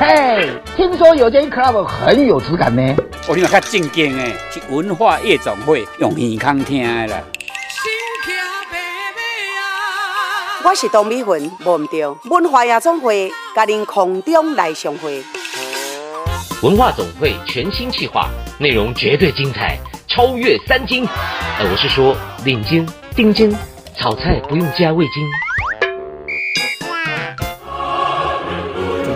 嘿，听说有间 club 很有质感呢。我听较正经诶，是文化夜总会用耳孔听的啦。我是董美云，忘唔掉文化夜总会，甲您空中来相会。文化总会全新企划，内容绝对精彩，超越三金。呃，我是说领金、丁金，炒菜不用加味精。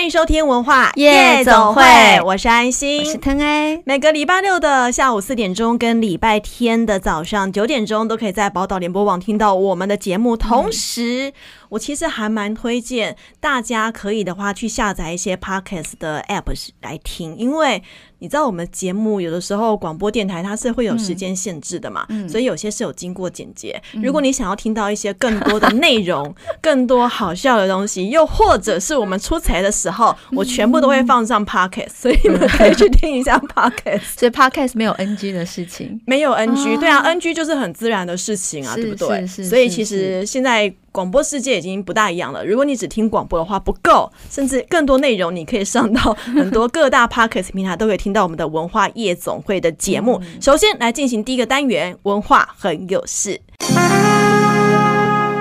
欢迎收听文化夜总会，我是安心，我是腾哎。每个礼拜六的下午四点钟跟礼拜天的早上九点钟，都可以在宝岛联播网听到我们的节目。同时，我其实还蛮推荐大家可以的话去下载一些 Podcast 的 App 来听，因为。你知道我们节目有的时候广播电台它是会有时间限制的嘛，嗯、所以有些是有经过剪接。嗯、如果你想要听到一些更多的内容、更多好笑的东西，又或者是我们出差的时候，我全部都会放上 Podcast，所以你们可以去听一下 Podcast。所以 Podcast 没有 NG 的事情，没有 NG，对啊，NG 就是很自然的事情啊，对不对？所以其实现在。广播世界已经不大一样了。如果你只听广播的话不够，甚至更多内容，你可以上到很多各大 Podcast 平台，都可以听到我们的文化夜总会的节目。嗯、首先来进行第一个单元，文化很有事。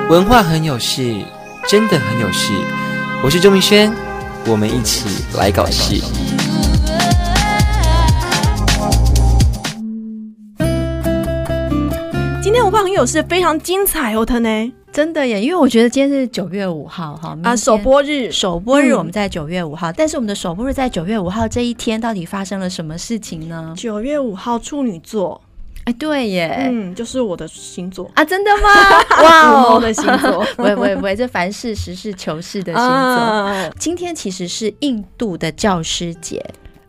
文化很有事，真的很有事。我是周明轩，我们一起来搞事。今天文化很有事，非常精彩哦，他呢？真的耶，因为我觉得今天是九月五号哈啊，首播日，首播日我们在九月五号，嗯、但是我们的首播日在九月五号这一天到底发生了什么事情呢？九月五号处女座，哎，对耶，嗯，就是我的星座。啊，真的吗？哇哦，我的星座，不会不会不，这凡事实事求是的星座。啊、今天其实是印度的教师节。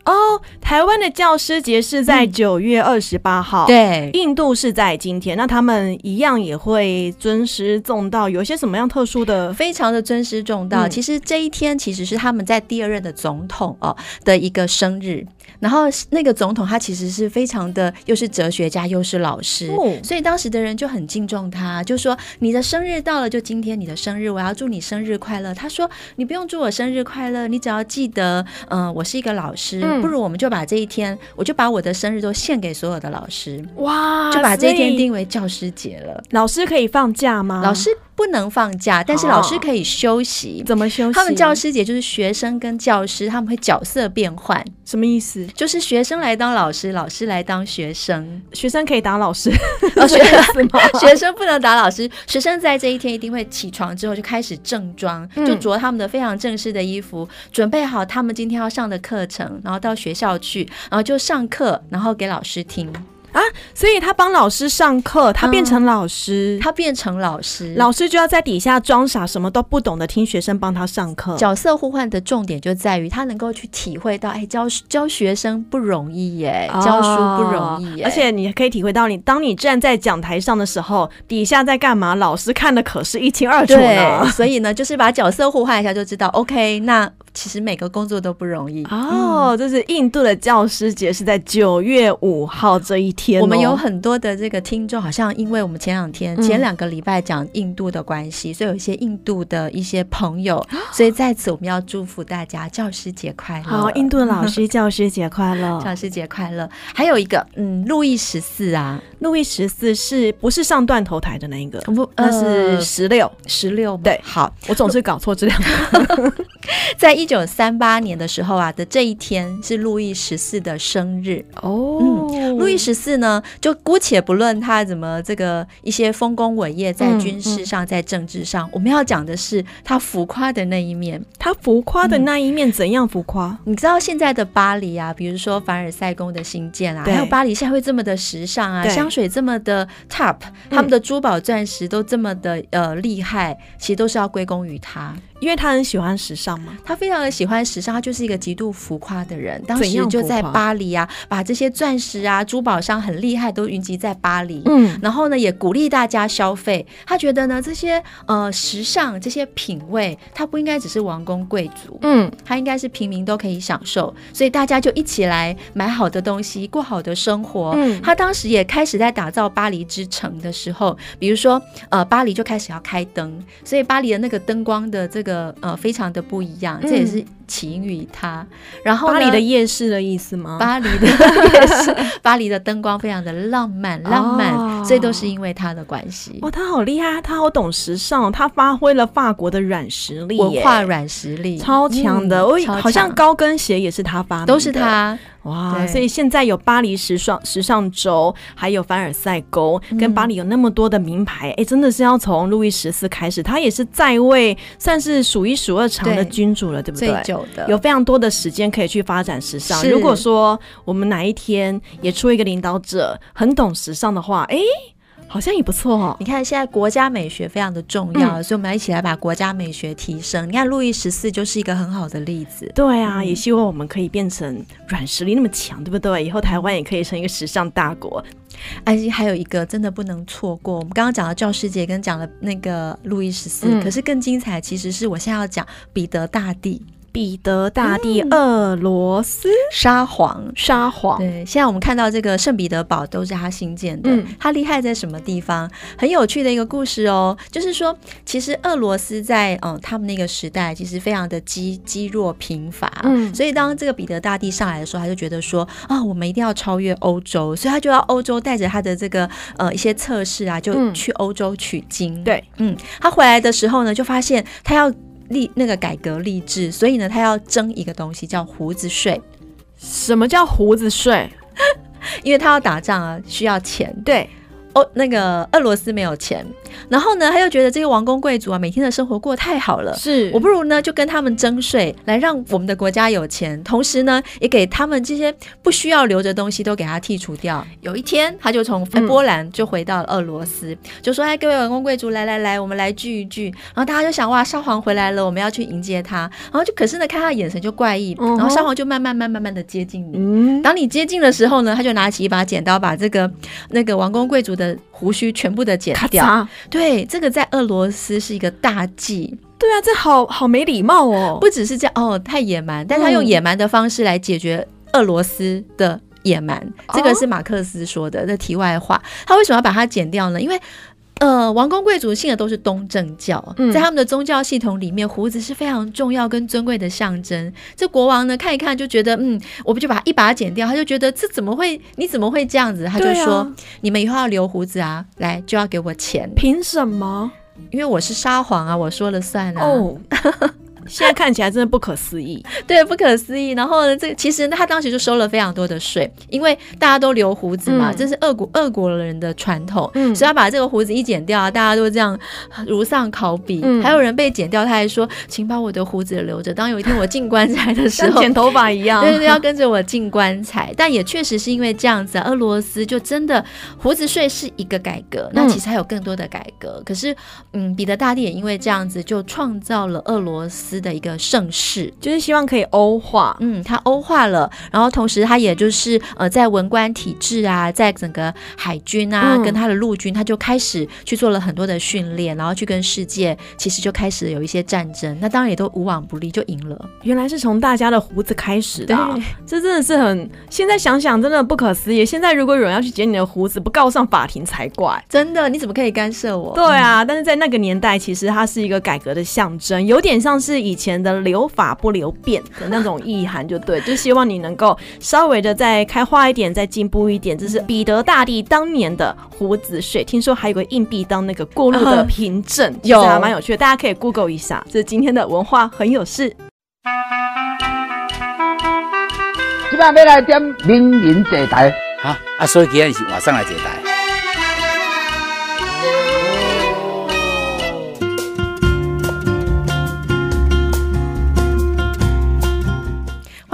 哦，台湾的教师节是在九月二十八号，嗯，对，印度是在今天。那他们一样也会尊师重道，有些什么样特殊的？非常的尊师重道。嗯、其实这一天其实是他们在第二任的总统哦的一个生日。然后那个总统他其实是非常的，又是哲学家又是老师，哦、所以当时的人就很敬重他，就说你的生日到了，就今天你的生日，我要祝你生日快乐。他说你不用祝我生日快乐，你只要记得，嗯、呃，我是一个老师，嗯、不如我们就把这一天，我就把我的生日都献给所有的老师，哇，就把这一天定为教师节了。老师可以放假吗？老师。不能放假，但是老师可以休息。怎么休息？他们教师节就是学生跟教师他们会角色变换，什么意思？就是学生来当老师，老师来当学生。学生可以打老师，哦、学 生 学生不能打老师。学生在这一天一定会起床之后就开始正装，嗯、就着他们的非常正式的衣服，准备好他们今天要上的课程，然后到学校去，然后就上课，然后给老师听。啊，所以他帮老师上课，他变成老师，嗯、他变成老师，老师就要在底下装傻，什么都不懂的听学生帮他上课。角色互换的重点就在于他能够去体会到，哎，教教学生不容易耶，哦、教书不容易耶，而且你可以体会到你，你当你站在讲台上的时候，底下在干嘛，老师看的可是一清二楚呢。所以呢，就是把角色互换一下就知道，OK，那。其实每个工作都不容易哦。这是印度的教师节是在九月五号这一天。我们有很多的这个听众，好像因为我们前两天、前两个礼拜讲印度的关系，所以有一些印度的一些朋友，所以在此我们要祝福大家教师节快乐。好，印度的老师教师节快乐，教师节快乐。还有一个，嗯，路易十四啊，路易十四是不是上断头台的那一个？不，那是十六，十六。对，好，我总是搞错这两个。在一九三八年的时候啊的这一天是路易十四的生日哦。嗯，路易十四呢，就姑且不论他怎么这个一些丰功伟业，在军事上，在政治上，我们要讲的是他浮夸的那一面。他浮夸的那一面怎样浮夸？你知道现在的巴黎啊，比如说凡尔赛宫的新建啊，还有巴黎现在会这么的时尚啊，香水这么的 top，他们的珠宝钻石都这么的呃厉害，其实都是要归功于他。因为他很喜欢时尚嘛，他非常的喜欢时尚，他就是一个极度浮夸的人。当时就在巴黎啊，把这些钻石啊、珠宝商很厉害都云集在巴黎。嗯，然后呢，也鼓励大家消费。他觉得呢，这些呃时尚这些品味，他不应该只是王公贵族，嗯，他应该是平民都可以享受。所以大家就一起来买好的东西，过好的生活。嗯，他当时也开始在打造巴黎之城的时候，比如说呃，巴黎就开始要开灯，所以巴黎的那个灯光的这个。个呃，非常的不一样，这也是起因于他。然后巴黎的夜市的意思吗？巴黎的夜市，巴黎的灯光非常的浪漫，浪漫，哦、所以都是因为他的关系。哇，他好厉害，他好懂时尚，他发挥了法国的软实力，文化软实力超强的。我、嗯、好像高跟鞋也是他发明的，都是他。哇，所以现在有巴黎时尚时尚周，还有凡尔赛宫，跟巴黎有那么多的名牌，哎、嗯欸，真的是要从路易十四开始，他也是在位算是数一数二长的君主了，对，对不对？最久的，有非常多的时间可以去发展时尚。如果说我们哪一天也出一个领导者很懂时尚的话，哎、欸。好像也不错哦。你看，现在国家美学非常的重要，嗯、所以我们要一起来把国家美学提升。你看，路易十四就是一个很好的例子。对啊，嗯、也希望我们可以变成软实力那么强，对不对？以后台湾也可以成一个时尚大国。而且还有一个真的不能错过，我们刚刚讲了教师节，跟讲了那个路易十四，嗯、可是更精彩，其实是我现在要讲彼得大帝。彼得大帝，俄罗斯沙皇，沙皇。对，现在我们看到这个圣彼得堡都是他新建的。嗯，他厉害在什么地方？很有趣的一个故事哦，就是说，其实俄罗斯在嗯他们那个时代，其实非常的积积弱贫乏。嗯，所以当这个彼得大帝上来的时候，他就觉得说啊，我们一定要超越欧洲，所以他就要欧洲带着他的这个呃一些测试啊，就去欧洲取经。对，嗯，他回来的时候呢，就发现他要。立那个改革立志，所以呢，他要征一个东西叫胡子税。什么叫胡子税？因为他要打仗啊，需要钱。对。哦，那个俄罗斯没有钱，然后呢，他又觉得这些王公贵族啊，每天的生活过太好了，是，我不如呢就跟他们征税，来让我们的国家有钱，同时呢，也给他们这些不需要留着东西都给他剔除掉。有一天，他就从波兰就回到了俄罗斯，嗯、就说：“哎，各位王公贵族，来来来，我们来聚一聚。”然后大家就想：“哇，沙皇回来了，我们要去迎接他。”然后就可是呢，看他眼神就怪异，然后沙皇就慢慢慢慢慢的接近你。嗯，当你接近的时候呢，他就拿起一把剪刀，把这个那个王公贵族的胡须全部的剪掉，对，这个在俄罗斯是一个大忌。对啊，这好好没礼貌哦。不只是这样哦，太野蛮，但他用野蛮的方式来解决俄罗斯的野蛮。嗯、这个是马克思说的。这题外话，他为什么要把它剪掉呢？因为。呃，王公贵族信的都是东正教，嗯、在他们的宗教系统里面，胡子是非常重要跟尊贵的象征。这国王呢，看一看就觉得，嗯，我不就把它一把剪掉，他就觉得这怎么会？你怎么会这样子？他就说，啊、你们以后要留胡子啊，来就要给我钱。凭什么？因为我是沙皇啊，我说了算啊。哦现在看起来真的不可思议，对，不可思议。然后呢，这个其实他当时就收了非常多的税，因为大家都留胡子嘛，嗯、这是俄国俄国人的传统，嗯、所以他把这个胡子一剪掉啊，大家都这样如丧考妣。嗯、还有人被剪掉，他还说：“请把我的胡子留着，当有一天我进棺材的时候，剪头发一样，对对对，要跟着我进棺材。”但也确实是因为这样子，俄罗斯就真的胡子税是一个改革。那其实还有更多的改革。嗯、可是，嗯，彼得大帝也因为这样子，就创造了俄罗斯的一个盛世，就是希望可以欧化，嗯，他欧化了，然后同时他也就是呃，在文官体制啊，在整个海军啊，嗯、跟他的陆军，他就开始去做了很多的训练，然后去跟世界其实就开始有一些战争，那当然也都无往不利，就赢了。原来是从大家的胡子开始的、啊，这真的是很，现在想想真的不可思议。现在如果有人要去剪你的胡子，不告上法庭才怪，真的，你怎么可以干涉我？对啊，嗯、但是在那个年代，其实它是一个改革的象征，有点像是以前的。留法不留辫的那种意涵，就对，就希望你能够稍微的再开花一点，再进步一点。这是彼得大帝当年的胡子税，听说还有个硬币当那个过路的凭证，有还蛮有趣的，大家可以 Google 一下。这是今天的文化很有事。今晚要来点名人坐台，好啊，所以今天是晚上来坐台。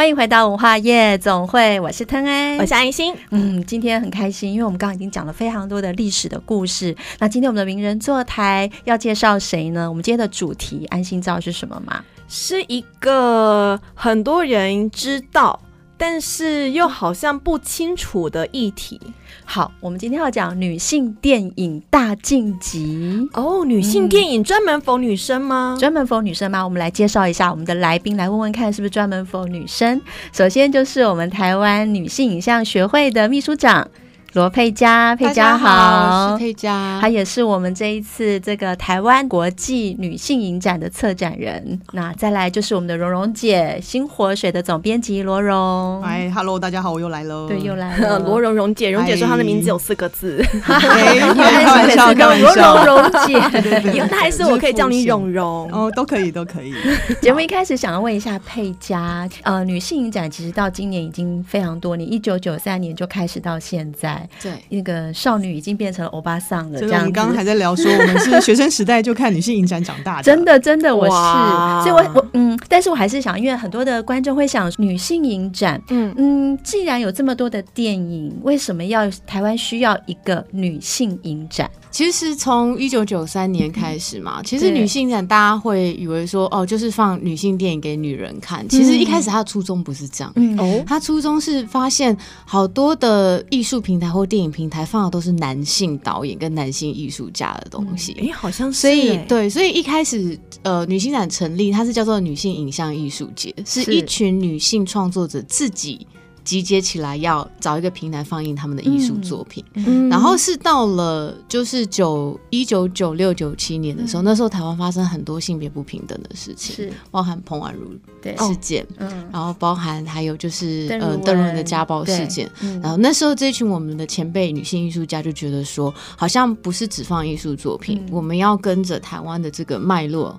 欢欢迎回到文化夜总会，我是腾哎，我是安心。嗯，今天很开心，因为我们刚刚已经讲了非常多的历史的故事。那今天我们的名人坐台要介绍谁呢？我们今天的主题，安心知道是什么吗？是一个很多人知道，但是又好像不清楚的议题。好，我们今天要讲女性电影大晋级哦。女性电影专门 for 女生吗？专门 for 女生吗？我们来介绍一下我们的来宾，来问问看是不是专门 for 女生。首先就是我们台湾女性影像学会的秘书长。罗佩佳，佩佳好，好，是佩佳，她也是我们这一次这个台湾国际女性影展的策展人。那再来就是我们的蓉蓉姐，新活水的总编辑罗蓉。哎，Hello，大家好，我又来了。对，又来了。罗蓉蓉姐，蓉姐说她的名字有四个字。开玩笑，开玩笑。蓉蓉姐，以后她，还是我可以叫你蓉蓉哦，都可以，都可以。节目一开始想要问一下佩嘉，呃，女性影展其实到今年已经非常多年，一九九三年就开始到现在。对，那个少女已经变成了欧巴桑了。这样，我们刚刚还在聊说，我们是学生时代就看女性影展长大的。真的，真的，我是。所以我我嗯，但是我还是想，因为很多的观众会想，女性影展，嗯嗯，既然有这么多的电影，为什么要台湾需要一个女性影展？其实从一九九三年开始嘛，其实女性展大家会以为说，哦，就是放女性电影给女人看。其实一开始他的初衷不是这样，嗯哦，他初衷是发现好多的艺术平台或电影平台放的都是男性导演跟男性艺术家的东西，哎，好像是。所以对，所以一开始呃，女性展成立，它是叫做女性影像艺术节，是一群女性创作者自己。集结起来要找一个平台放映他们的艺术作品，嗯，然后是到了就是九一九九六九七年的时候，嗯，那时候台湾发生很多性别不平等的事情，是。包含彭婉如事件，嗯，然后包含还有就是呃邓如文。的家暴事件，然后那时候这群我们的前辈女性艺术家就觉得说，好像不是只放艺术作品，嗯，我们要跟着台湾的这个脉络。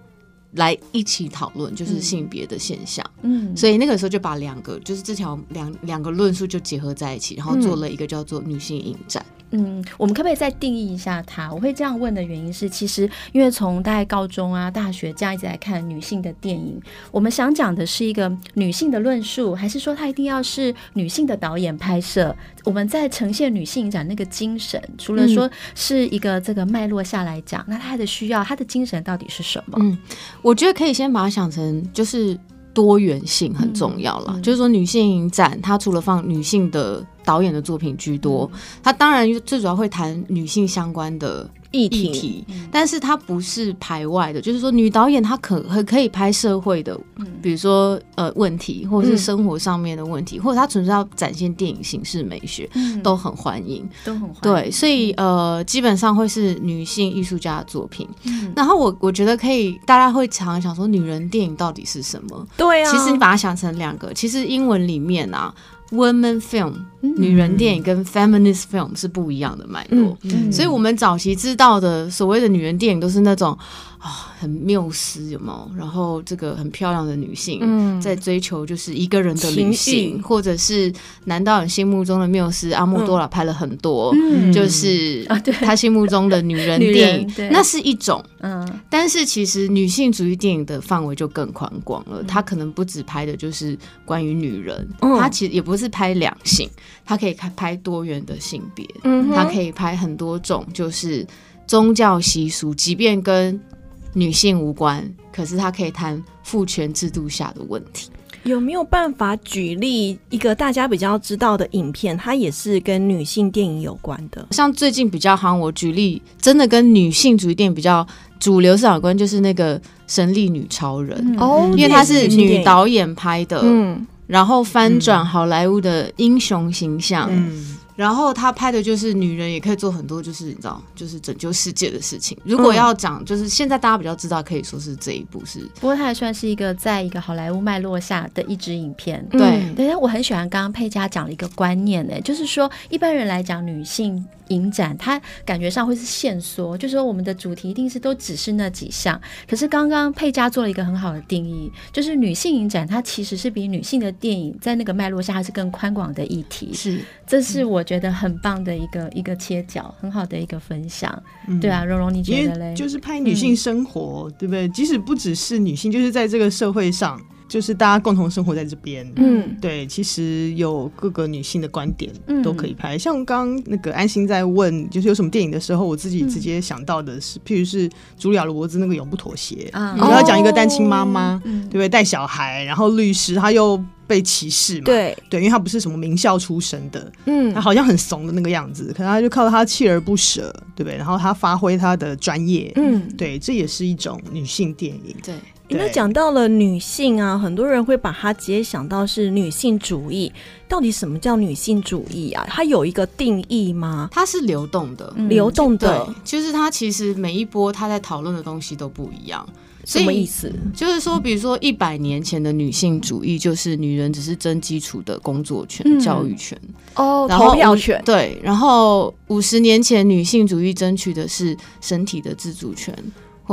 来一起讨论，就是性别的现象。嗯，所以那个时候就把两个，就是这条两两个论述就结合在一起，然后做了一个叫做女性影展。嗯，嗯我们可不可以再定义一下它？我会这样问的原因是，其实因为从大概高中啊、大学这样一直来看女性的电影，我们想讲的是一个女性的论述，还是说它一定要是女性的导演拍摄？我们在呈现女性影展那个精神，除了说是一个这个脉络下来讲，那它的需要，它的精神到底是什么？嗯，我觉得可以先把它想成就是。多元性很重要了，嗯嗯、就是说女性影展，它除了放女性的导演的作品居多，嗯、它当然最主要会谈女性相关的。议题，但是它不是排外的，就是说女导演她可很可以拍社会的，比如说呃问题，或者是生活上面的问题，或者她纯粹要展现电影形式美学，都很欢迎，都很欢迎。对，所以呃基本上会是女性艺术家的作品。然后我我觉得可以，大家会常常想说女人电影到底是什么？对啊，其实你把它想成两个，其实英文里面啊。Women film，女人电影跟 feminist film 是不一样的脉络，嗯、所以我们早期知道的所谓的女人电影都是那种。啊、哦，很缪斯有没有？然后这个很漂亮的女性，嗯，在追求就是一个人的旅行，或者是男导演心目中的缪斯，阿莫多拉拍了很多，嗯，就是他心目中的女 人电影，嗯、那是一种，嗯，但是其实女性主义电影的范围就更宽广了，她、嗯、可能不只拍的就是关于女人，她、嗯、其实也不是拍两性，她可以拍多元的性别，嗯，她可以拍很多种，就是宗教习俗，即便跟女性无关，可是她可以谈父权制度下的问题。有没有办法举例一个大家比较知道的影片？它也是跟女性电影有关的。像最近比较夯，我举例真的跟女性主义电影比较主流市场有关，就是那个《神力女超人》哦、嗯，因为她是女导演拍的，嗯，然后翻转好莱坞的英雄形象，嗯。嗯然后他拍的就是女人也可以做很多，就是你知道，就是拯救世界的事情。如果要讲，就是现在大家比较知道，可以说是这一部是。不过它还算是一个在一个好莱坞脉络下的一支影片。对，等、嗯、下我很喜欢刚刚佩嘉讲了一个观念呢，就是说一般人来讲女性。影展，它感觉上会是限缩，就是说我们的主题一定是都只是那几项。可是刚刚佩佳做了一个很好的定义，就是女性影展，它其实是比女性的电影在那个脉络下，它是更宽广的议题。是，这是我觉得很棒的一个、嗯、一个切角，很好的一个分享。嗯、对啊，蓉蓉，你觉得嘞？就是拍女性生活，嗯、对不对？即使不只是女性，就是在这个社会上。就是大家共同生活在这边，嗯，对，其实有各个女性的观点都可以拍。嗯、像刚刚那个安心在问，就是有什么电影的时候，我自己直接想到的是，嗯、譬如是茱莉亚·罗伯兹那个《永不妥协》啊，然后要讲一个单亲妈妈，对不对？带小孩，然后律师，他又被歧视嘛，对对，因为他不是什么名校出身的，嗯，他好像很怂的那个样子，可能他就靠他锲而不舍，对不对？然后他发挥他的专业，嗯，对，这也是一种女性电影，对。那讲到了女性啊，很多人会把它直接想到是女性主义。到底什么叫女性主义啊？它有一个定义吗？它是流动的，嗯、流动的，对，就是它其实每一波它在讨论的东西都不一样。什么意思？就是说，比如说一百年前的女性主义，就是女人只是争基础的工作权、嗯、教育权哦，然后投票权。对，然后五十年前女性主义争取的是身体的自主权，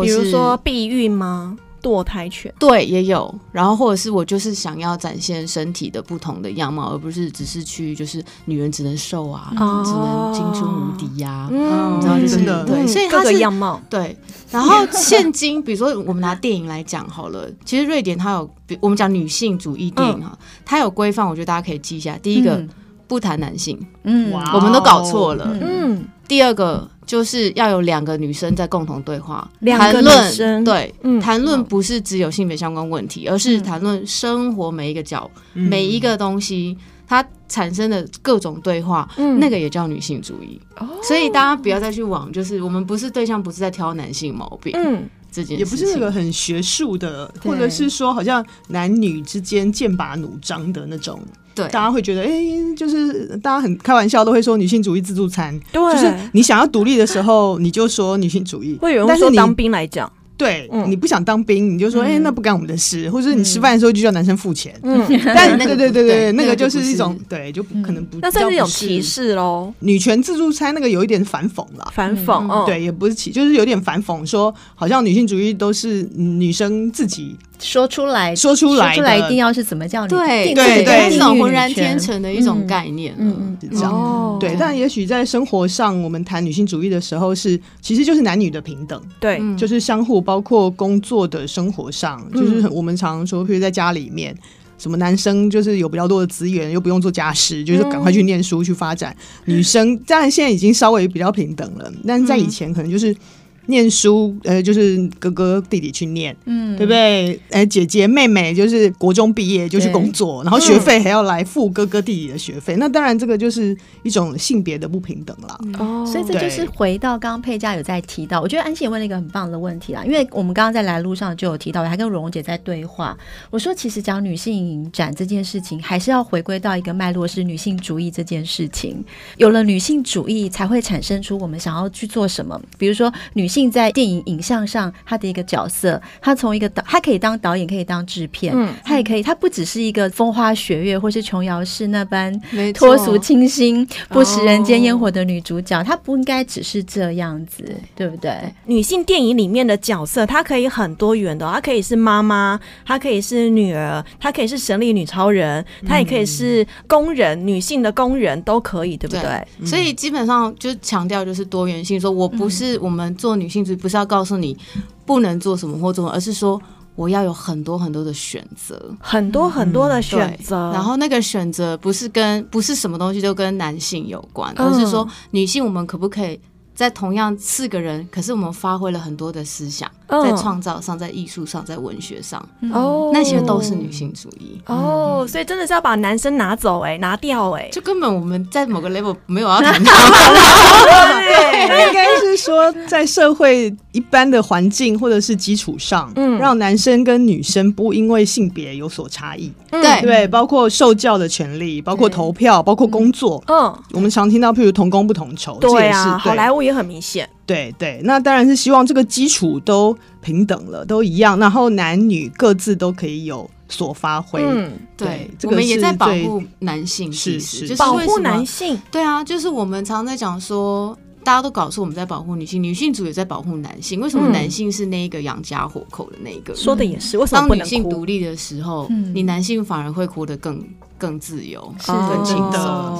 比如说避孕吗？堕胎权。对也有，然后或者是我就是想要展现身体的不同的样貌，而不是只是去就是女人只能瘦啊，嗯、只能青春无敌呀、啊，嗯，你知道就是对，所以它是各个样貌。对。然后现今比如说我们拿电影来讲好了，其实瑞典它有，我们讲女性主义电影哈，嗯、它有规范，我觉得大家可以记一下。第一个、嗯、不谈男性，嗯，我们都搞错了，嗯。第二个。就是要有两个女生在共同对话，两个女生对，谈论不是只有性别相关问题，而是谈论生活每一个角、每一个东西它产生的各种对话，那个也叫女性主义。所以大家不要再去往，就是我们不是对象，不是在挑男性毛病，嗯，这件事也不是那个很学术的，或者是说好像男女之间剑拔弩张的那种。对，大家会觉得，哎、欸，就是大家很开玩笑，都会说女性主义自助餐。对，就是你想要独立的时候，你就说女性主义。会有人说当兵来讲。对，嗯、你不想当兵，你就说，哎、嗯。欸，那不干我们的事，或者是你吃饭的时候就叫男生付钱。嗯，但对对对 对，那个就是一种，对，就可能不，那算是一种歧视喽。女权自助餐那个有一点反讽了，反讽，哦，对，也不是歧，就是有点反讽，说好像女性主义都是女生自己说出来，说出来，说出来一定要是怎么叫你？对对对，这种浑然天成的一种概念，嗯嗯，这样，对。但也许在生活上，我们谈女性主义的时候，是其实就是男女的平等，对，就是相互，包括工。作的生活上，就是我们常说，譬如在家里面，什么男生就是有比较多的资源，又不用做家事，就是赶快去念书去发展。女生当然现在已经稍微比较平等了，但是在以前可能就是。念书，呃，就是哥哥弟弟去念，嗯，对不对？哎，姐姐妹妹就是国中毕业就去工作，然后学费还要来付哥哥弟弟的学费。嗯、那当然，这个就是一种性别的不平等了。哦，所以这就是回到刚刚佩嘉有在提到，我觉得安琪也问了一个很棒的问题啦。因为我们刚刚在来路上就有提到，还跟蓉蓉姐在对话。我说，其实讲女性影展这件事情，还是要回归到一个脉络，是女性主义这件事情。有了女性主义，才会产生出我们想要去做什么。比如说女。性在电影影像上，她的一个角色，她从一个导，她可以当导演，可以当制片，嗯，她也可以，她不只是一个风花雪月或是琼瑶式那般脱俗清新、不食人间烟火的女主角，她不应该只是这样子，对不对？女性电影里面的角色，她可以很多元的，她可以是妈妈，她可以是女儿，她可以是神力女超人，她也可以是工人，女性的工人都可以，对不对？所以基本上就强调就是多元性，说我不是我们做女。女性主义不是要告诉你不能做什么或做什么，而是说我要有很多很多的选择，很多很多的选择。然后那个选择不是跟不是什么东西都跟男性有关，而是说女性我们可不可以？在同样四个人，可是我们发挥了很多的思想，在创造上，在艺术上，在文学上，哦，那些都是女性主义。哦，所以真的是要把男生拿走哎，拿掉哎，就根本我们在某个 level 没有要谈到，应该是说在社会一般的环境或者是基础上，嗯，让男生跟女生不因为性别有所差异，对。对，包括受教的权利，包括投票，包括工作，嗯，我们常听到譬如同工不同酬，对啊，好莱坞。也很明显，对对，那当然是希望这个基础都平等了，都一样，然后男女各自都可以有所发挥。嗯，对，我们也在保护男性，是是，就是保护男性。对啊，就是我们常常在讲说，大家都搞错我们在保护女性，女性主义也在保护男性。为什么男性是那一个养家活口的那一个？说的也是，为什么当女性独立的时候，你男性反而会活得更。更自由，是更轻松。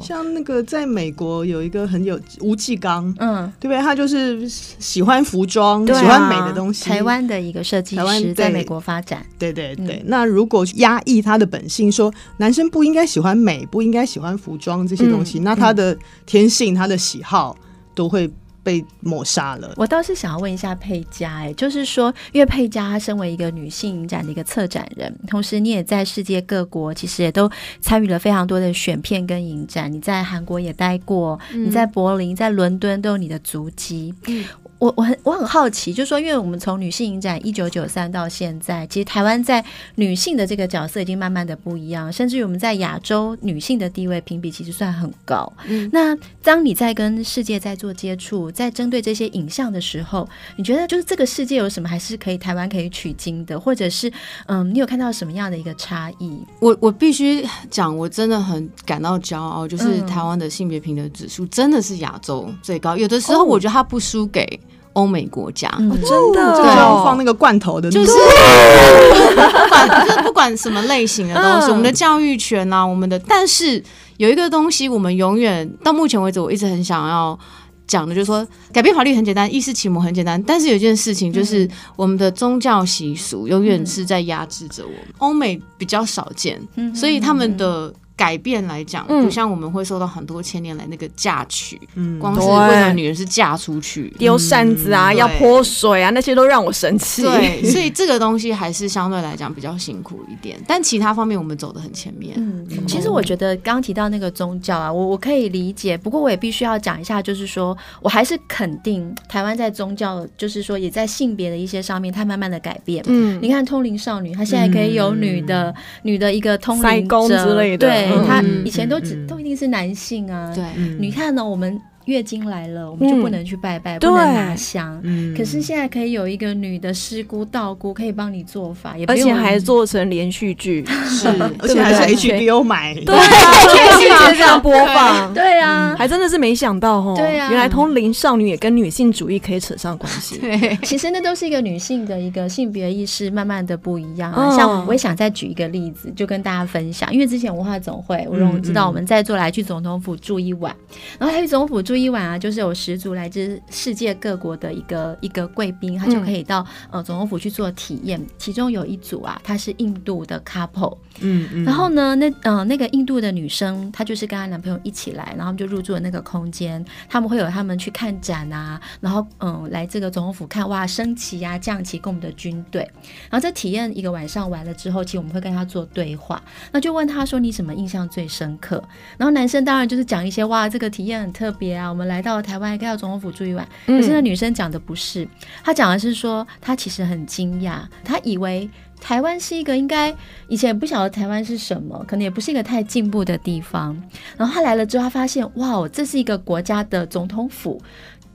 是像那个在美国有一个很有吴继刚，嗯，对不对？他就是喜欢服装，喜欢美的东西。台湾的一个设计师在美国发展，对对对。那如果压抑他的本性，说男生不应该喜欢美，不应该喜欢服装这些东西，那他的天性、他的喜好都会。被抹杀了。我倒是想要问一下佩佳，哎，就是说，因为佩佳她身为一个女性影展的一个策展人，同时你也在世界各国，其实也都参与了非常多的选片跟影展。你在韩国也待过，嗯、你在柏林、在伦敦都有你的足迹。嗯我我很我很好奇，就是说，因为我们从女性影展一九九三到现在，其实台湾在女性的这个角色已经慢慢的不一样，甚至于我们在亚洲女性的地位评比其实算很高。嗯，那当你在跟世界在做接触，在针对这些影像的时候，你觉得就是这个世界有什么还是可以台湾可以取经的，或者是嗯，你有看到什么样的一个差异？我我必须讲，我真的很感到骄傲，就是台湾的性别平等指数真的是亚洲最高，有的时候我觉得它不输给。欧美国家，嗯。哦、真的，就是要放那个罐头的，就是不管就是不管什么类型的东西，嗯、我们的教育权啊，我们的，但是有一个东西，我们永远到目前为止，我一直很想要讲的，就是说改变法律很简单，意识启蒙很简单，但是有一件事情，就是我们的宗教习俗永远是在压制着我们。欧、嗯、美比较少见，所以他们的。改变来讲，不像我们会受到很多千年来那个嫁娶，嗯，光是为了女人是嫁出去，丢扇子啊，要泼水啊，那些都让我生气。对，所以这个东西还是相对来讲比较辛苦一点，但其他方面我们走的很前面。嗯，其实我觉得刚刚提到那个宗教啊，我我可以理解，不过我也必须要讲一下，就是说我还是肯定台湾在宗教，就是说也在性别的一些上面，它慢慢的改变。嗯，你看通灵少女，她现在可以有女的女的一个通灵者之类的，对。他以前都只都一定是男性啊，对，你看呢，我们。月经来了，我们就不能去拜拜，嗯、不能拿香。嗯、可是现在可以有一个女的师姑、道姑可以帮你做法，也而且还做成连续剧，是，而且还是 HBO 买，对，全世界这样播放，对啊，还真的是没想到哦，对啊，原来通灵少女也跟女性主义可以扯上关系。对，其实那都是一个女性的一个性别意识慢慢的不一样啊。像我也想再举一个例子，就跟大家分享，因为之前文化总会，我让我知道我们在座来去总统府住一晚，然后来去总统府住一晚啊，就是有十组来自世界各国的一个一个贵宾，他就可以到呃总统府去做体验。其中有一组啊，他是印度的 couple，嗯嗯，然后呢，那呃那个印度的女生，她就是跟她男朋友一起来，然后就入住了那个空间。他们会有他们去看展啊，然后嗯来这个总统府看哇升旗啊降旗跟我们的军队。然后在体验一个晚上完了之后，其实我们会跟他做对话，那就问他说你什么印象最深刻？然后男生当然就是讲一些哇这个体验很特别啊，我们来。来到台湾，该到总统府住一晚。可是那女生讲的不是，她讲的是说，她其实很惊讶，她以为台湾是一个应该以前也不晓得台湾是什么，可能也不是一个太进步的地方。然后他来了之后，他发现哇，这是一个国家的总统府，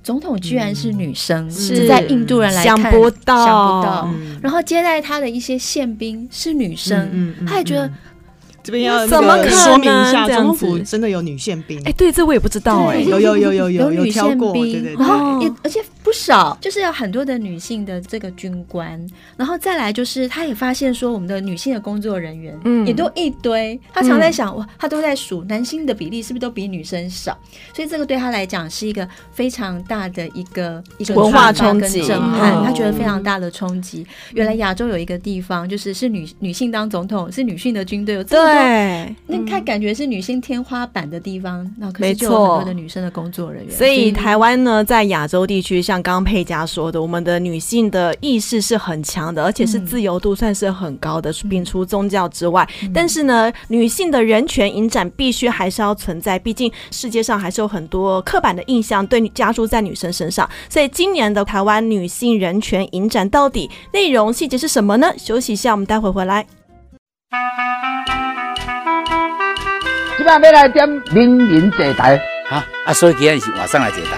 总统居然是女生，嗯、是在印度人来看想不到，想不到。然后接待他的一些宪兵是女生，他也觉得。这边要怎么说明一下，总统府真的有女宪兵？哎，对，这我也不知道哎，有有有有有有女宪兵，对对对，然后也而且。不少，就是有很多的女性的这个军官，然后再来就是，他也发现说，我们的女性的工作人员，嗯，也都一堆。他常在想，哇，他都在数男性的比例是不是都比女生少？所以这个对他来讲是一个非常大的一个一个文化冲击，震撼。他觉得非常大的冲击。原来亚洲有一个地方，就是是女女性当总统，是女性的军队有这么多，对，那他感觉是女性天花板的地方。那可是就有很多的女生的工作人员。所以台湾呢，在亚洲地区像。刚刚佩佳说的，我们的女性的意识是很强的，而且是自由度算是很高的，摒除宗教之外。嗯、但是呢，女性的人权影展必须还是要存在，毕竟世界上还是有很多刻板的印象对加诸在女生身上。所以今年的台湾女性人权影展到底内容细节是什么呢？休息一下，我们待会回来。今晚要来点名人坐台，哈啊，所以今天是晚上来坐台。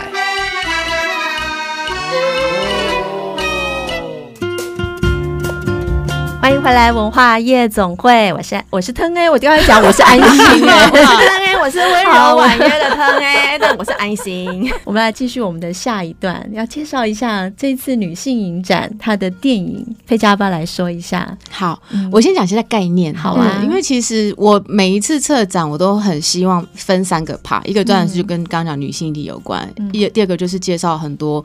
欢迎回来，文化夜总会，我是我是腾哎我就要讲我是安心，我是腾 A，我是是温柔婉约的汤哎，但我是安心。我们来继续我们的下一段，要介绍一下这次女性影展它的电影，佩嘉巴来说一下。好，嗯、我先讲一下概念，好啊，因为其实我每一次策展，我都很希望分三个 part，一个当然是就跟刚刚讲女性议题有关，一、嗯、第二个就是介绍很多。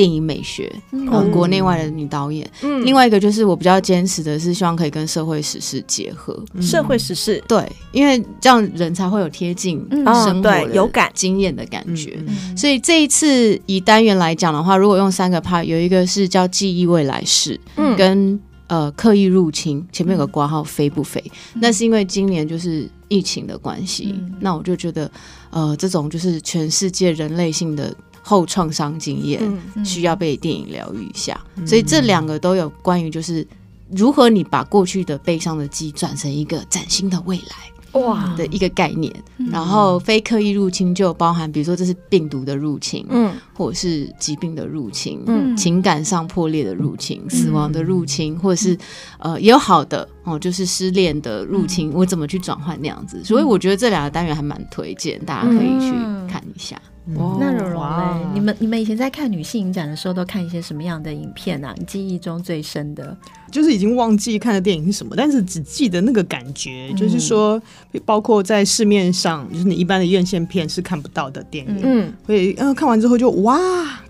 电影美学，嗯，国内外的女导演，嗯，另外一个就是我比较坚持的是，希望可以跟社会时事结合，嗯、社会时事，对，因为这样人才会有贴近生活有感。经验的感觉。所以这一次以单元来讲的话，如果用三个 part，有一个是叫记忆未来式，嗯，跟呃刻意入侵，前面有个挂号飞不飞，嗯？那是因为今年就是疫情的关系，嗯，那我就觉得呃，这种就是全世界人类性的。后创伤经验需要被电影疗愈一下，嗯，所以这两个都有关于就是如何你把过去的悲伤的记忆转成一个崭新的未来哇。的一个概念。然后非刻意入侵就包含比如说这是病毒的入侵，嗯，或者是疾病的入侵，嗯，情感上破裂的入侵，死亡的入侵，或者是呃也有好的哦，就是失恋的入侵，我怎么去转换那样子？所以我觉得这两个单元还蛮推荐，大家可以去看一下。哦、那蓉蓉嘞，你们你们以前在看女性影展的时候，都看一些什么样的影片啊？你记忆中最深的，就是已经忘记看的电影是什么，但是只记得那个感觉，嗯、就是说，包括在市面上，就是你一般的院线片是看不到的电影，嗯，会嗯看完之后就哇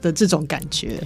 的这种感觉。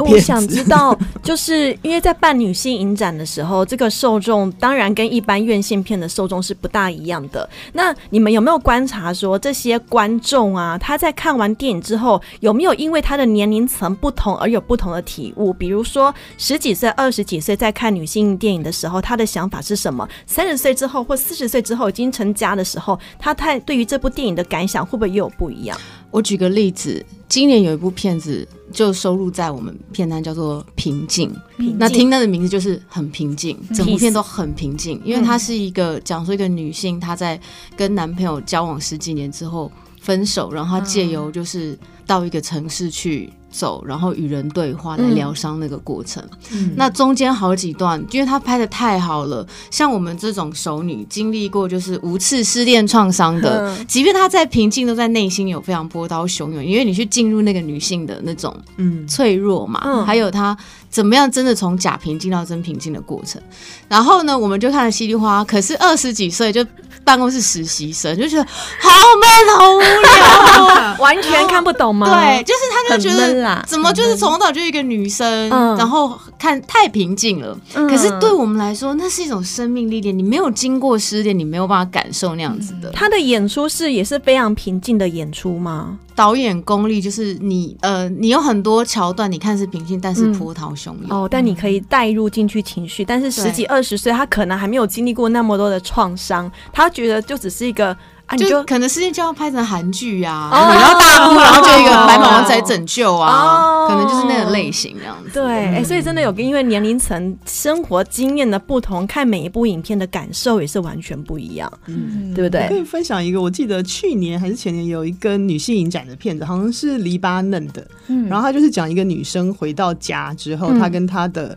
我想知道，就是因为在办女性影展的时候，这个受众当然跟一般院线片的受众是不大一样的。那你们有没有观察说，这些观众啊，他在看完电影之后，有没有因为他的年龄层不同而有不同的体悟？比如说十几岁、二十几岁在看女性电影的时候，他的想法是什么？三十岁之后或四十岁之后已经成家的时候，他太对于这部电影的感想会不会又有不一样？我举个例子，今年有一部片子就收录在我们片单，叫做《平静》。那听它的名字就是很平静，整部片都很平静，因为它是一个讲述一个女性她在跟男朋友交往十几年之后分手，然后她借由就是到一个城市去。走，然后与人对话来疗伤那个过程。嗯、那中间好几段，因为他拍的太好了，像我们这种熟女经历过就是无次失恋创伤的，嗯、即便她在平静，都在内心有非常波涛汹涌。因为你去进入那个女性的那种嗯脆弱嘛，嗯、还有她怎么样真的从假平静到真平静的过程。然后呢，我们就看了稀里哗，可是二十几岁就办公室实习生就觉得好闷好无聊，完全看不懂吗？对，就是他就觉得。怎么就是从小就一个女生，嗯、然后看太平静了、嗯。可是对我们来说，那是一种生命历练。你没有经过失恋，你没有办法感受那样子的。他的演出是也是非常平静的演出吗？导演功力就是你呃，你有很多桥段，你看是平静，但是波涛汹涌哦。但你可以带入进去情绪。但是十几二十岁，他可能还没有经历过那么多的创伤，他觉得就只是一个。啊，就，就可能世界就要拍成韩剧呀，然后大哭，然后就一个白马王子来拯救啊，哦，可能就是那个类型这样子。对，哎、所以真的有个因为年龄层、生活经验的不同，看每一部影片的感受也是完全不一样，嗯，对不对？我可以分享一个，我记得去年还是前年有一个女性影展的片子，好像是黎巴嫩的，嗯，然后她就是讲一个女生回到家之后，她跟她的。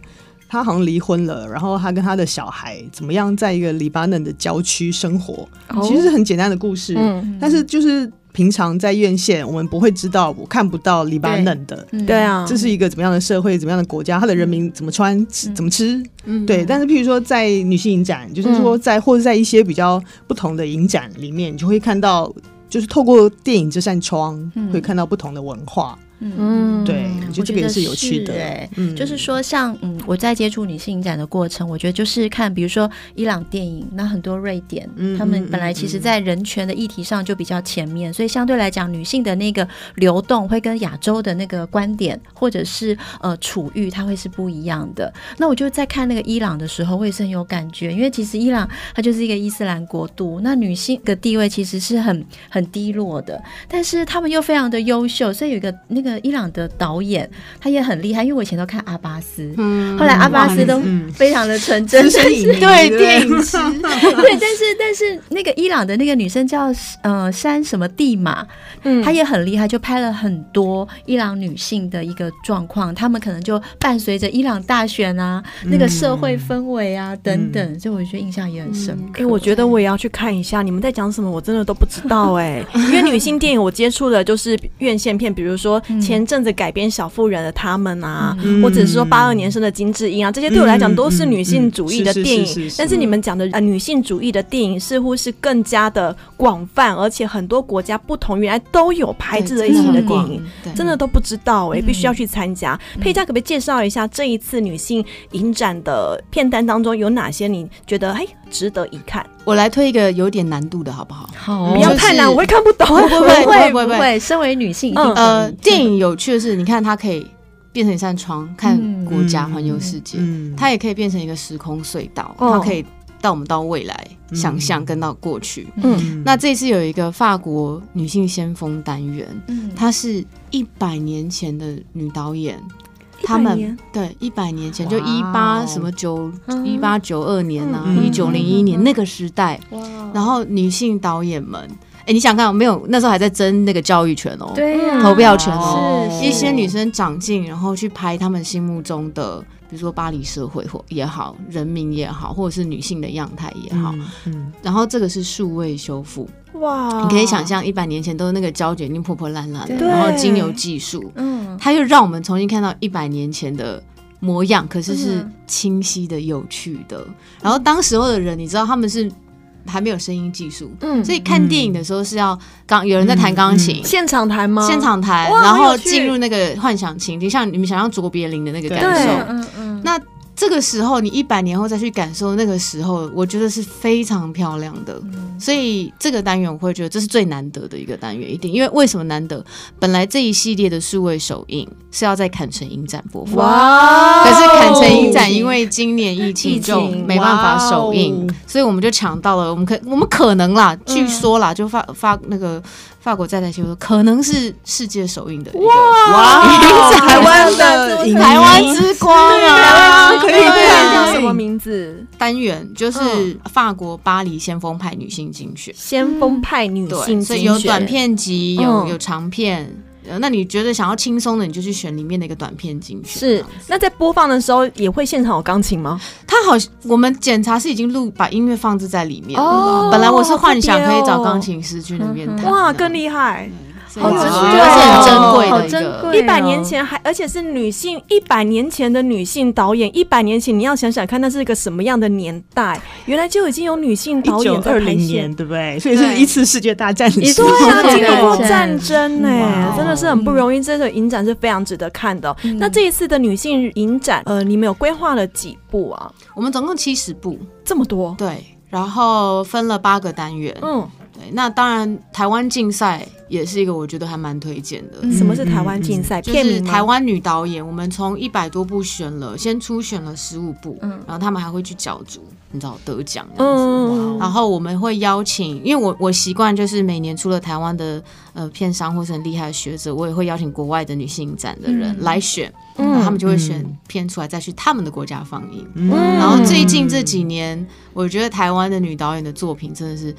他好像离婚了，然后他跟他的小孩怎么样，在一个黎巴嫩的郊区生活，哦，其实是很简单的故事，嗯，但是就是平常在院线我们不会知道，我看不到黎巴嫩的，对。啊，这是一个怎么样的社会，怎么样的国家，他的人民怎么穿，吃怎么吃，嗯，对。但是譬如说在女性影展，就是说在或者在一些比较不同的影展里面，你就会看到，就是透过电影这扇窗，会看到不同的文化。嗯，对，我觉得这个也是有趣的。对，嗯，就是说，像嗯，我在接触女性影展的过程，我觉得就是看，比如说伊朗电影，那很多瑞典，嗯，他们本来其实在人权的议题上就比较前面，所以相对来讲，女性的那个流动会跟亚洲的那个观点或者是呃处遇，它会是不一样的。那我就在看那个伊朗的时候，我也是很有感觉，因为其实伊朗它就是一个伊斯兰国度，那女性的地位其实是很很低落的，但是他们又非常的优秀，所以有一个那个。个伊朗的导演，他也很厉害，因为我以前都看阿巴斯，嗯，后来阿巴斯都非常的纯真，对电影 师，对，但是但是那个伊朗的那个女生叫呃山什么蒂玛，嗯，她也很厉害，就拍了很多伊朗女性的一个状况，她们可能就伴随着伊朗大选啊，那个社会氛围啊等等，所以我觉得印象也很深刻。哎，我觉得我也要去看一下，你们在讲什么，我真的都不知道哎，因为女性电影我接触的就是院线片，比如说前阵子改编《小妇人》的他们啊，或者是说八二年生的金智英啊，这些对我来讲都是女性主义的电影。但是你们讲的呃女性主义的电影似乎是更加的广泛，而且很多国家不同原来都有拍这类型的电影，真的都不知道哎，必须要去参加。佩嘉可不可以介绍一下这一次女性影展的片单当中有哪些你觉得哎值得一看？我来推一个有点难度的好不好？好，不要太难，我会看不懂。不会不会 不会，身为女性，呃，电影有趣的是，你看它可以变成一扇窗，看国家环游世界；它也可以变成一个时空隧道，它可以带我们到未来想象，跟到过去。嗯，那这次有一个法国女性先锋单元，她是一百年前的女导演。他们对一百年前就一八什么九一八九二年呐，一九零一年那个时代，然后女性导演们，哎，你想看没有？那时候还在争那个教育权哦，对呀，投票权哦，一些女生长进，然后去拍他们心目中的，比如说巴黎社会或也好，人民也好，或者是女性的样态也好，嗯，然后这个是数位修复。哇！你可以想象一百年前都是那个胶卷已经破破烂烂的，然后精油技术，嗯，它又让我们重新看到一百年前的模样，可是是清晰的、有趣的。嗯、然后当时候的人，你知道他们是还没有声音技术，嗯，所以看电影的时候是要钢有人在弹钢琴，现场弹吗？现场弹，然后进入那个幻想情景，像你们想象卓别林的那个感受，嗯嗯，那。这个时候，你一百年后再去感受那个时候，我觉得是非常漂亮的。嗯、所以这个单元我会觉得这是最难得的一个单元，一定因为为什么难得？本来这一系列的数位首映是要在坎城影展播放，哇！可是坎城影展因为今年疫情就没办法首映，所以我们就抢到了。我们可我们可能啦，据说啦，就发发那个。法国在台新闻说，可能是世界首映的一个哇，台湾的台湾之光啊！可以叫什么名字？单元就是法国巴黎先锋派女性精选，先锋派女性精选，所以有短片集，有有长片。那你觉得想要轻松的，你就去选里面的一个短片进去。是，那在播放的时候也会现场有钢琴吗？它好，我们检查是已经录，把音乐放置在里面。哦，本来我是幻想可以找钢琴师去那边弹。哇，更厉害。好珍贵，很珍贵的一个。一百年前还，而且是女性，一百年前的女性导演，一百年前你要想想看，那是一个什么样的年代？原来就已经有女性导演在拍年，对不对？所以是一次世界大战，对啊，经历过战争哎，真的是很不容易。这个影展是非常值得看的。那这一次的女性影展，呃，你们有规划了几部啊？我们总共七十部，这么多？对，然后分了八个单元，嗯。那当然，台湾竞赛也是一个我觉得还蛮推荐的。什么是台湾竞赛？就是台湾女导演，我们从一百多部选了，先初选了十五部，然后他们还会去角逐，你知道得奖这样子。然后我们会邀请，因为我我习惯就是每年除了台湾的呃片商或是很厉害的学者，我也会邀请国外的女性展的人来选，然后他们就会选片出来，再去他们的国家放映。然后最近这几年，我觉得台湾的女导演的作品真的是。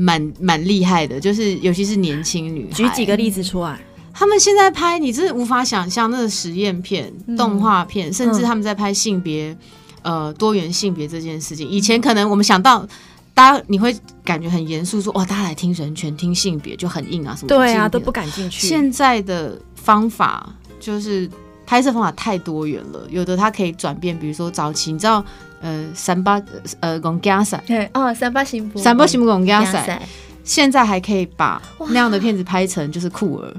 蛮蛮厉害的，就是尤其是年轻女孩。举几个例子出来，他们现在拍，你真的无法想象那个实验片、嗯、动画片，甚至他们在拍性别，嗯、呃，多元性别这件事情。以前可能我们想到，大家你会感觉很严肃，说哇，大家来听人权、听性别就很硬啊，什么对啊，都不敢进去。现在的方法就是拍摄方法太多元了，有的它可以转变，比如说早期，你知道。呃，三八呃，公家赛对哦，三八行不三八新公家赛，现在还可以把那样的片子拍成就是酷儿，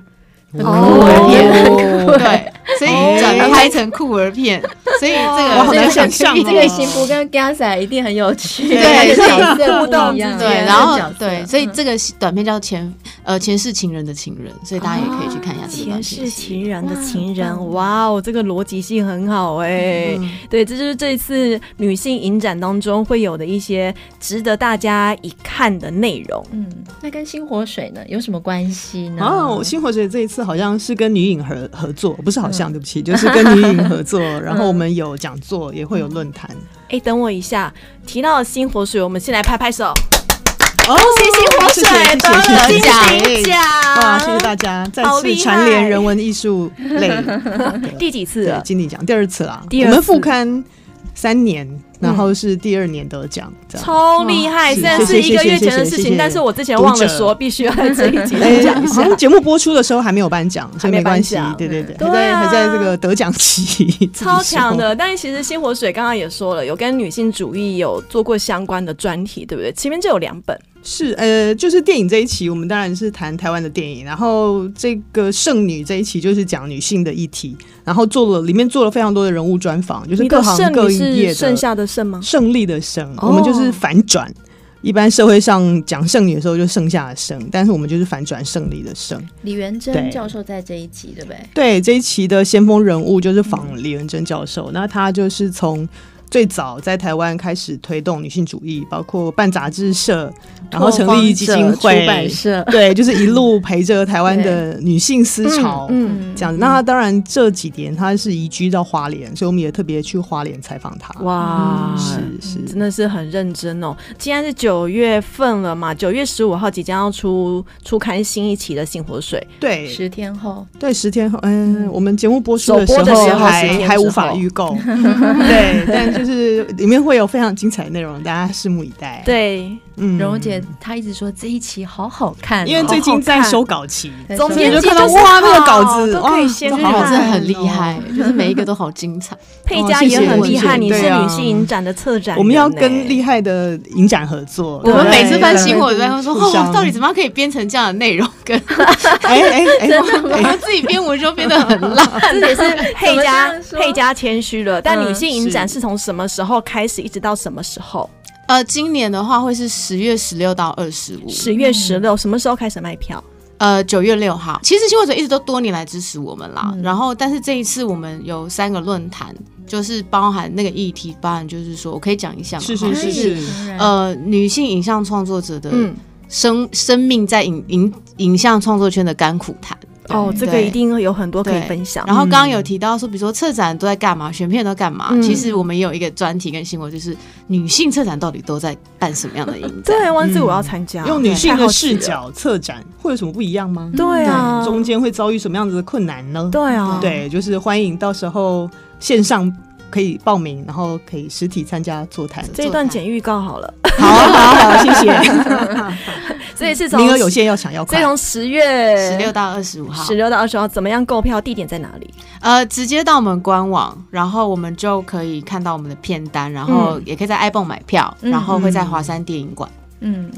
酷儿片，对，所以转拍成酷儿片，所以这个我好难想象，这个新服跟 Gasa 一定很有趣，对，角色互动，对，然后对，所以这个短片叫前呃前世情人的情人，所以大家也可以去看一下这个前世情人的情人。哇。哦，这个逻辑性很好哎、对，这就是这一次女性影展当中会有的一些值得大家一看的内容。嗯，那跟星火水呢有什么关系呢？哦，星火水这一次好像是跟女影合合作，不是好像，嗯、对不起，就是跟女影合作。然后我们有讲座，也会有论坛。哎、嗯，等我一下，提到新活水，我们先来拍拍手。哦，谢谢新活水得了金奖！哇，谢谢大家，再次蝉联人文艺术类，第几次了？金鼎奖第二次啦。我们复刊三年。然后是第二年得奖，这样超厉害！虽然是一个月前的事情，但是我之前忘了说，必须要在这一集讲一下。节目播出的时候还没有颁奖，所以没关系。对对对，还在还在这个得奖期，超强的。但是其实新火水刚刚也说了，有跟女性主义有做过相关的专题，对不对？前面就有两本。是呃，就是电影这一期，我们当然是谈台湾的电影，然后这个剩女这一期就是讲女性的议题，然后做了里面做了非常多的人物专访，就是各行各业的剩下的剩吗？胜利的胜，我们就是反转。哦、一般社会上讲剩女的时候就剩下的剩，但是我们就是反转胜利的胜。李元珍教授在这一期对不对？对，这一期的先锋人物就是访李元珍教授，嗯、那他就是从。最早在台湾开始推动女性主义，包括办杂志社，然后成立基金会、出版社，对，就是一路陪着台湾的女性思潮，嗯，这样子。那他当然这几年他是移居到花莲，所以我们也特别去花莲采访他。哇，是是，真的是很认真哦。今天是九月份了嘛，九月十五号即将要出出刊新一期的《新活水》，对，十天后，对，十天后，嗯，我们节目播出的时候还还无法预购，对，但。就是里面会有非常精彩的内容，大家拭目以待。对，嗯，蓉蓉姐她一直说这一期好好看，因为最近在收稿期，总编辑就看到哇，那个稿子都可以先看，真的很厉害，就是每一个都好精彩。佩佳也很厉害，你是女性影展的策展，我们要跟厉害的影展合作。我们每次翻新活水都会说，哦，到底怎么样可以编成这样的内容？跟 哎哎哎，我们自己编文就编得很烂，这也是佩佳佩佳谦虚了。但女性影展是从什么时候开始，一直到什么时候？呃，今年的话会是十月十六到二十五。十月十六，什么时候开始卖票？呃，九月六号。其实新会者一直都多年来支持我们啦。然后，但是这一次我们有三个论坛，就是包含那个议题，包含就是说我可以讲一下吗？是是是是。呃，女性影像创作者的生生命在影影影像创作圈的甘苦谈。哦，这个一定有很多可以分享。然后刚刚有提到说，比如说策展都在干嘛，选片都干嘛？其实我们也有一个专题跟新闻，就是女性策展到底都在办什么样的影展？对，万字我要参加。用女性的视角策展会有什么不一样吗？对啊，中间会遭遇什么样子的困难呢？对啊，对，就是欢迎到时候线上。可以报名，然后可以实体参加座谈。这一段剪预告好了，好好好，谢谢。所以是从名额有限，要抢要快。所以从十月十六到二十五号，十六到二十号，怎么样购票？地点在哪里？呃，直接到我们官网，然后我们就可以看到我们的片单，然后也可以在 ibon 买票，然后会在华山电影馆。嗯，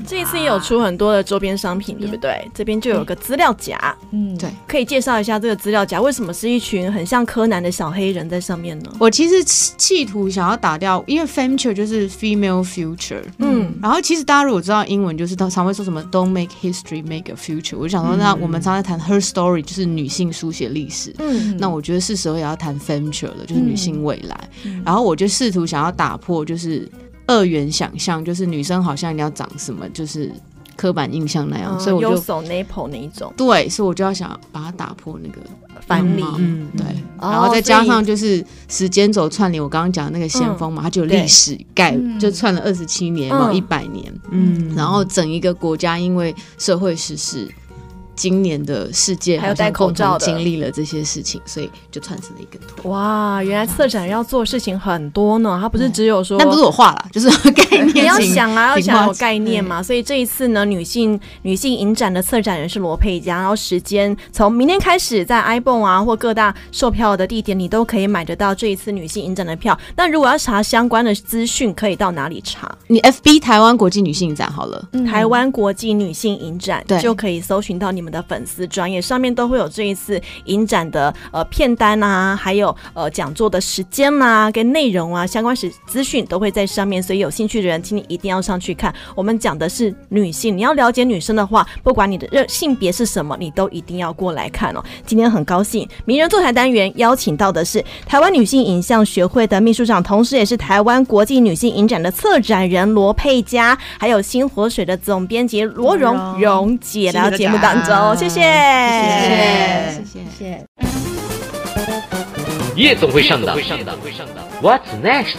这一次也有出很多的周边商品，对不对？这边就有个资料夹，嗯，对，可以介绍一下这个资料夹为什么是一群很像柯南的小黑人在上面呢？我其实企图想要打掉，因为 Femture 就是 Female Future，嗯，然后其实大家如果知道英文，就是他常会说什么 Don't make history, make a future。我就想说，那我们常在谈 Her Story，就是女性书写历史，嗯，那我觉得是时候也要谈 Femture 了，就是女性未来。然后我就试图想要打破，就是。二元想象就是女生好像一定要长什么，就是刻板印象那样，嗯、所以我就手 nipple 那一种，对，所以我就要想把它打破那个藩篱，嗯，对，嗯、然后再加上就是时间轴串联，我刚刚讲的那个先锋嘛，嗯、它就有历史概，嗯、就串了二十七年嘛，一百年，嗯，然后整一个国家因为社会时事。今年的世界还有戴口罩经历了这些事情，所以就串成了一个图。哇，原来策展人要做的事情很多呢，他不是只有说，那不是我画了，就是概念。你要想啊，要想有概念嘛。所以这一次呢，女性女性影展的策展人是罗佩佳，然后时间从明天开始，在 ibon 啊或各大售票的地点，你都可以买得到这一次女性影展的票。那如果要查相关的资讯，可以到哪里查？你 FB 台湾国际女性影展好了，台湾国际女性影展对就可以搜寻到你。们的粉丝专业上面都会有这一次影展的呃片单啊，还有呃讲座的时间啊跟内容啊相关时资讯都会在上面，所以有兴趣的人，请你一定要上去看。我们讲的是女性，你要了解女生的话，不管你的性别是什么，你都一定要过来看哦。今天很高兴，名人座谈单元邀请到的是台湾女性影像学会的秘书长，同时也是台湾国际女性影展的策展人罗佩佳，还有新活水的总编辑罗蓉蓉姐来到节目当中，谢谢，谢谢，谢谢。夜总会上档，What's next？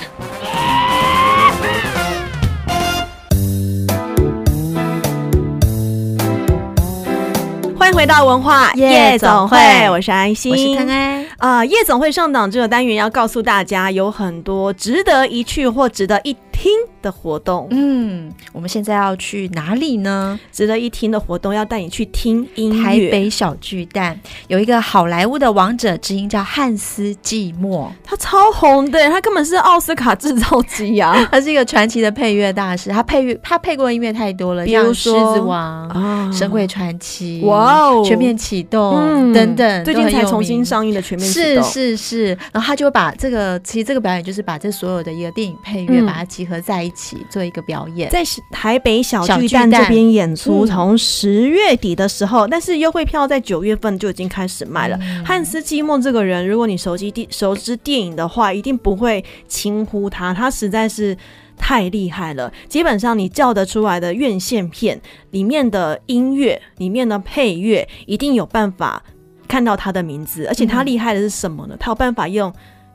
欢迎回到文化夜总会，我是安心，我是康安。啊、呃，夜总会上档这个单元要告诉大家，有很多值得一去或值得一听的活动。嗯，我们现在要去哪里呢？值得一听的活动要带你去听音乐。台北小巨蛋有一个好莱坞的王者之音，叫汉斯季默，他超红的，他根本是奥斯卡制造机呀、啊！他是一个传奇的配乐大师，他配乐他配过的音乐太多了，比如说《狮子王》啊，《神鬼传奇》哇哦，《全面启动》嗯、等等，最近才重新上映的《全面启动》是是是，然后他就把这个，其实这个表演就是把这所有的一个电影配乐、嗯、把它集合在一起做一个表演，在台北小巨蛋这边演出，从十月底的时候，嗯、但是优惠票在九月份就已经开始卖了。嗯、汉斯季默这个人，如果你熟悉电熟知电影的话，一定不会轻忽他，他实在是太厉害了。基本上你叫得出来的院线片里面的音乐、里面的配乐，一定有办法看到他的名字。而且他厉害的是什么呢？他有办法用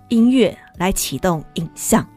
音乐来启动影像。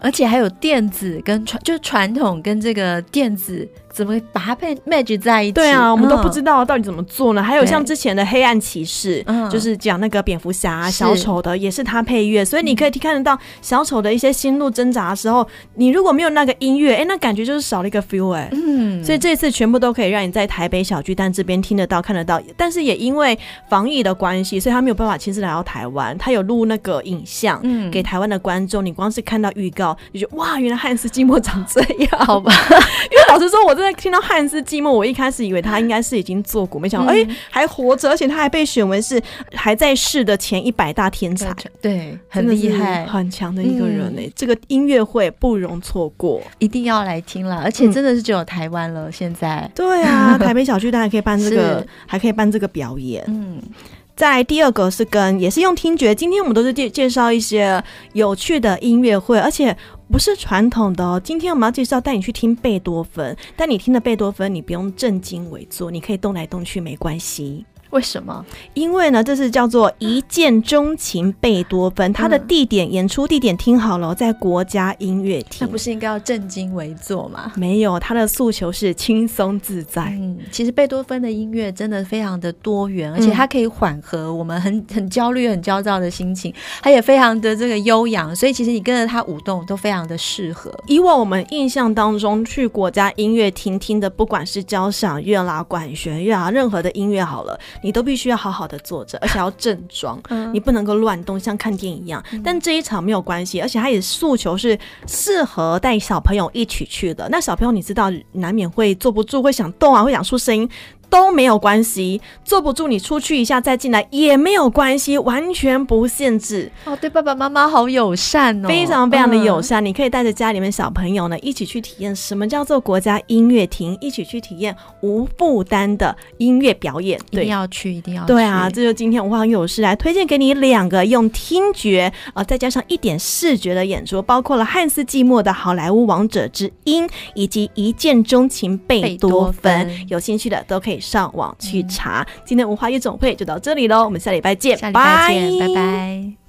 而且还有电子跟传，就是传统跟这个电子。怎么把它配 match 在一起？对啊，我们都不知道到底怎么做呢？嗯、还有像之前的《黑暗骑士》，就是讲那个蝙蝠侠、小丑的，也是他配乐，所以你可以看得到小丑的一些心路挣扎的时候，你如果没有那个音乐，哎、欸，那感觉就是少了一个 feel 哎。嗯，所以这次全部都可以让你在台北小巨蛋这边听得到、看得到，但是也因为防疫的关系，所以他没有办法亲自来到台湾，他有录那个影像，嗯，给台湾的观众。你光是看到预告，你就哇，原来汉斯季默长这样，好吧？因为老实说，我真的。在听到汉斯季默，我一开始以为他应该是已经做古，没想到哎、嗯欸、还活着，而且他还被选为是还在世的前一百大天才，对，很厉害，很强的一个人呢、欸。嗯、这个音乐会不容错过，一定要来听了，而且真的是只有台湾了。现在、嗯、对啊，台北小巨蛋还可以办这个，还可以办这个表演。嗯。在第二个是跟也是用听觉，今天我们都是介介绍一些有趣的音乐会，而且不是传统的哦。今天我们要介绍带你去听贝多芬，但你听的贝多芬，你不用正襟危坐，你可以动来动去，没关系。为什么？因为呢，这是叫做一见钟情贝多芬，他的地点、嗯、演出地点听好了，在国家音乐厅。那不是应该要正襟危坐吗？没有，他的诉求是轻松自在。嗯，其实贝多芬的音乐真的非常的多元，而且它可以缓和我们很 很焦虑、很焦躁的心情，它也非常的这个悠扬，所以其实你跟着他舞动都非常的适合。以往我们印象当中去国家音乐厅听的，不管是交响乐啦、管弦乐啊，任何的音乐好了。你都必须要好好的坐着，而且要正装，嗯、你不能够乱动，像看电影一样。嗯、但这一场没有关系，而且他也诉求是适合带小朋友一起去的。那小朋友你知道，难免会坐不住，会想动啊，会想出声音。都没有关系，坐不住你出去一下再进来也没有关系，完全不限制哦。对爸爸妈妈好友善哦，非常非常的友善。嗯、你可以带着家里面小朋友呢一起去体验什么叫做国家音乐厅，一起去体验无负担的音乐表演。对，一定要去，一定要去。对啊，这就是今天文化很有事来推荐给你两个用听觉啊、呃，再加上一点视觉的演出，包括了汉斯季默的好莱坞王者之音，以及一见钟情贝多芬。有兴趣的都可以。上网去查，今天文化夜总会就到这里喽，我们下礼拜见，下礼拜见，拜拜。拜拜。